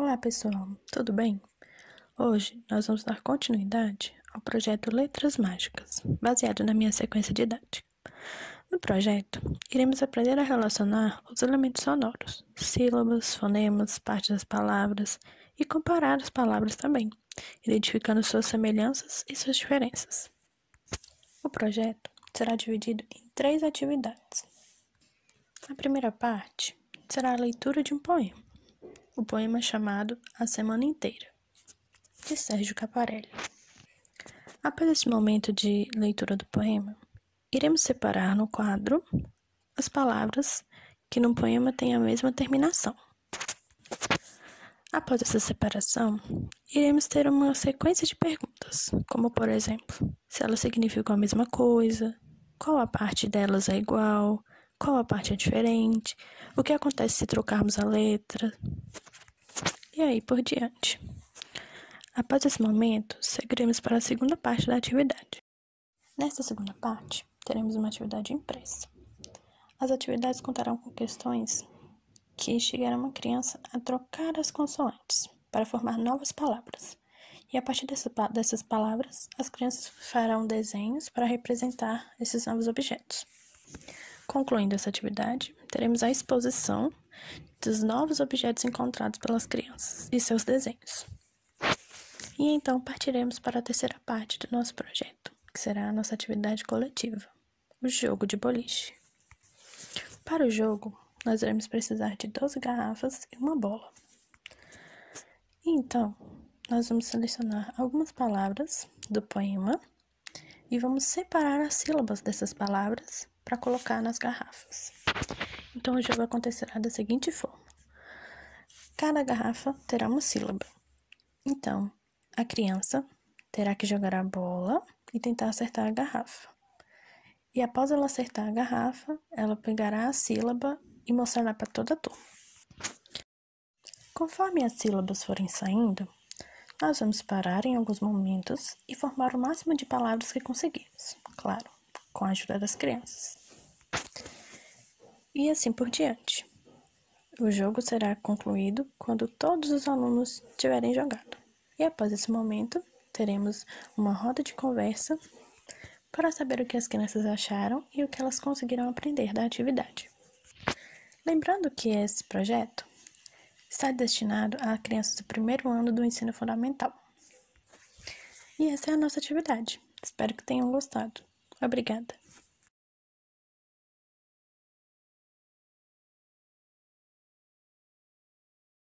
Olá pessoal, tudo bem? Hoje nós vamos dar continuidade ao projeto Letras Mágicas, baseado na minha sequência didática. No projeto, iremos aprender a relacionar os elementos sonoros, sílabas, fonemas, partes das palavras e comparar as palavras também, identificando suas semelhanças e suas diferenças. O projeto será dividido em três atividades. A primeira parte será a leitura de um poema o poema chamado A Semana Inteira, de Sérgio Caparelli. Após esse momento de leitura do poema, iremos separar no quadro as palavras que no poema têm a mesma terminação. Após essa separação, iremos ter uma sequência de perguntas, como por exemplo, se elas significam a mesma coisa, qual a parte delas é igual, qual a parte é diferente? O que acontece se trocarmos a letra? E aí por diante. Após esse momento, seguiremos para a segunda parte da atividade. Nesta segunda parte, teremos uma atividade impressa. As atividades contarão com questões que instigarão uma criança a trocar as consoantes para formar novas palavras. E a partir dessa, dessas palavras, as crianças farão desenhos para representar esses novos objetos. Concluindo essa atividade, teremos a exposição dos novos objetos encontrados pelas crianças e seus desenhos. E então partiremos para a terceira parte do nosso projeto, que será a nossa atividade coletiva, o jogo de boliche. Para o jogo, nós iremos precisar de 12 garrafas e uma bola. Então, nós vamos selecionar algumas palavras do poema e vamos separar as sílabas dessas palavras para colocar nas garrafas. Então o jogo acontecerá da seguinte forma: cada garrafa terá uma sílaba. Então, a criança terá que jogar a bola e tentar acertar a garrafa. E após ela acertar a garrafa, ela pegará a sílaba e mostrará para toda a turma. Conforme as sílabas forem saindo, nós vamos parar em alguns momentos e formar o máximo de palavras que conseguirmos, claro, com a ajuda das crianças e assim por diante. O jogo será concluído quando todos os alunos tiverem jogado. E após esse momento, teremos uma roda de conversa para saber o que as crianças acharam e o que elas conseguiram aprender da atividade. Lembrando que esse projeto está destinado a crianças do primeiro ano do ensino fundamental. E essa é a nossa atividade. Espero que tenham gostado. Obrigada.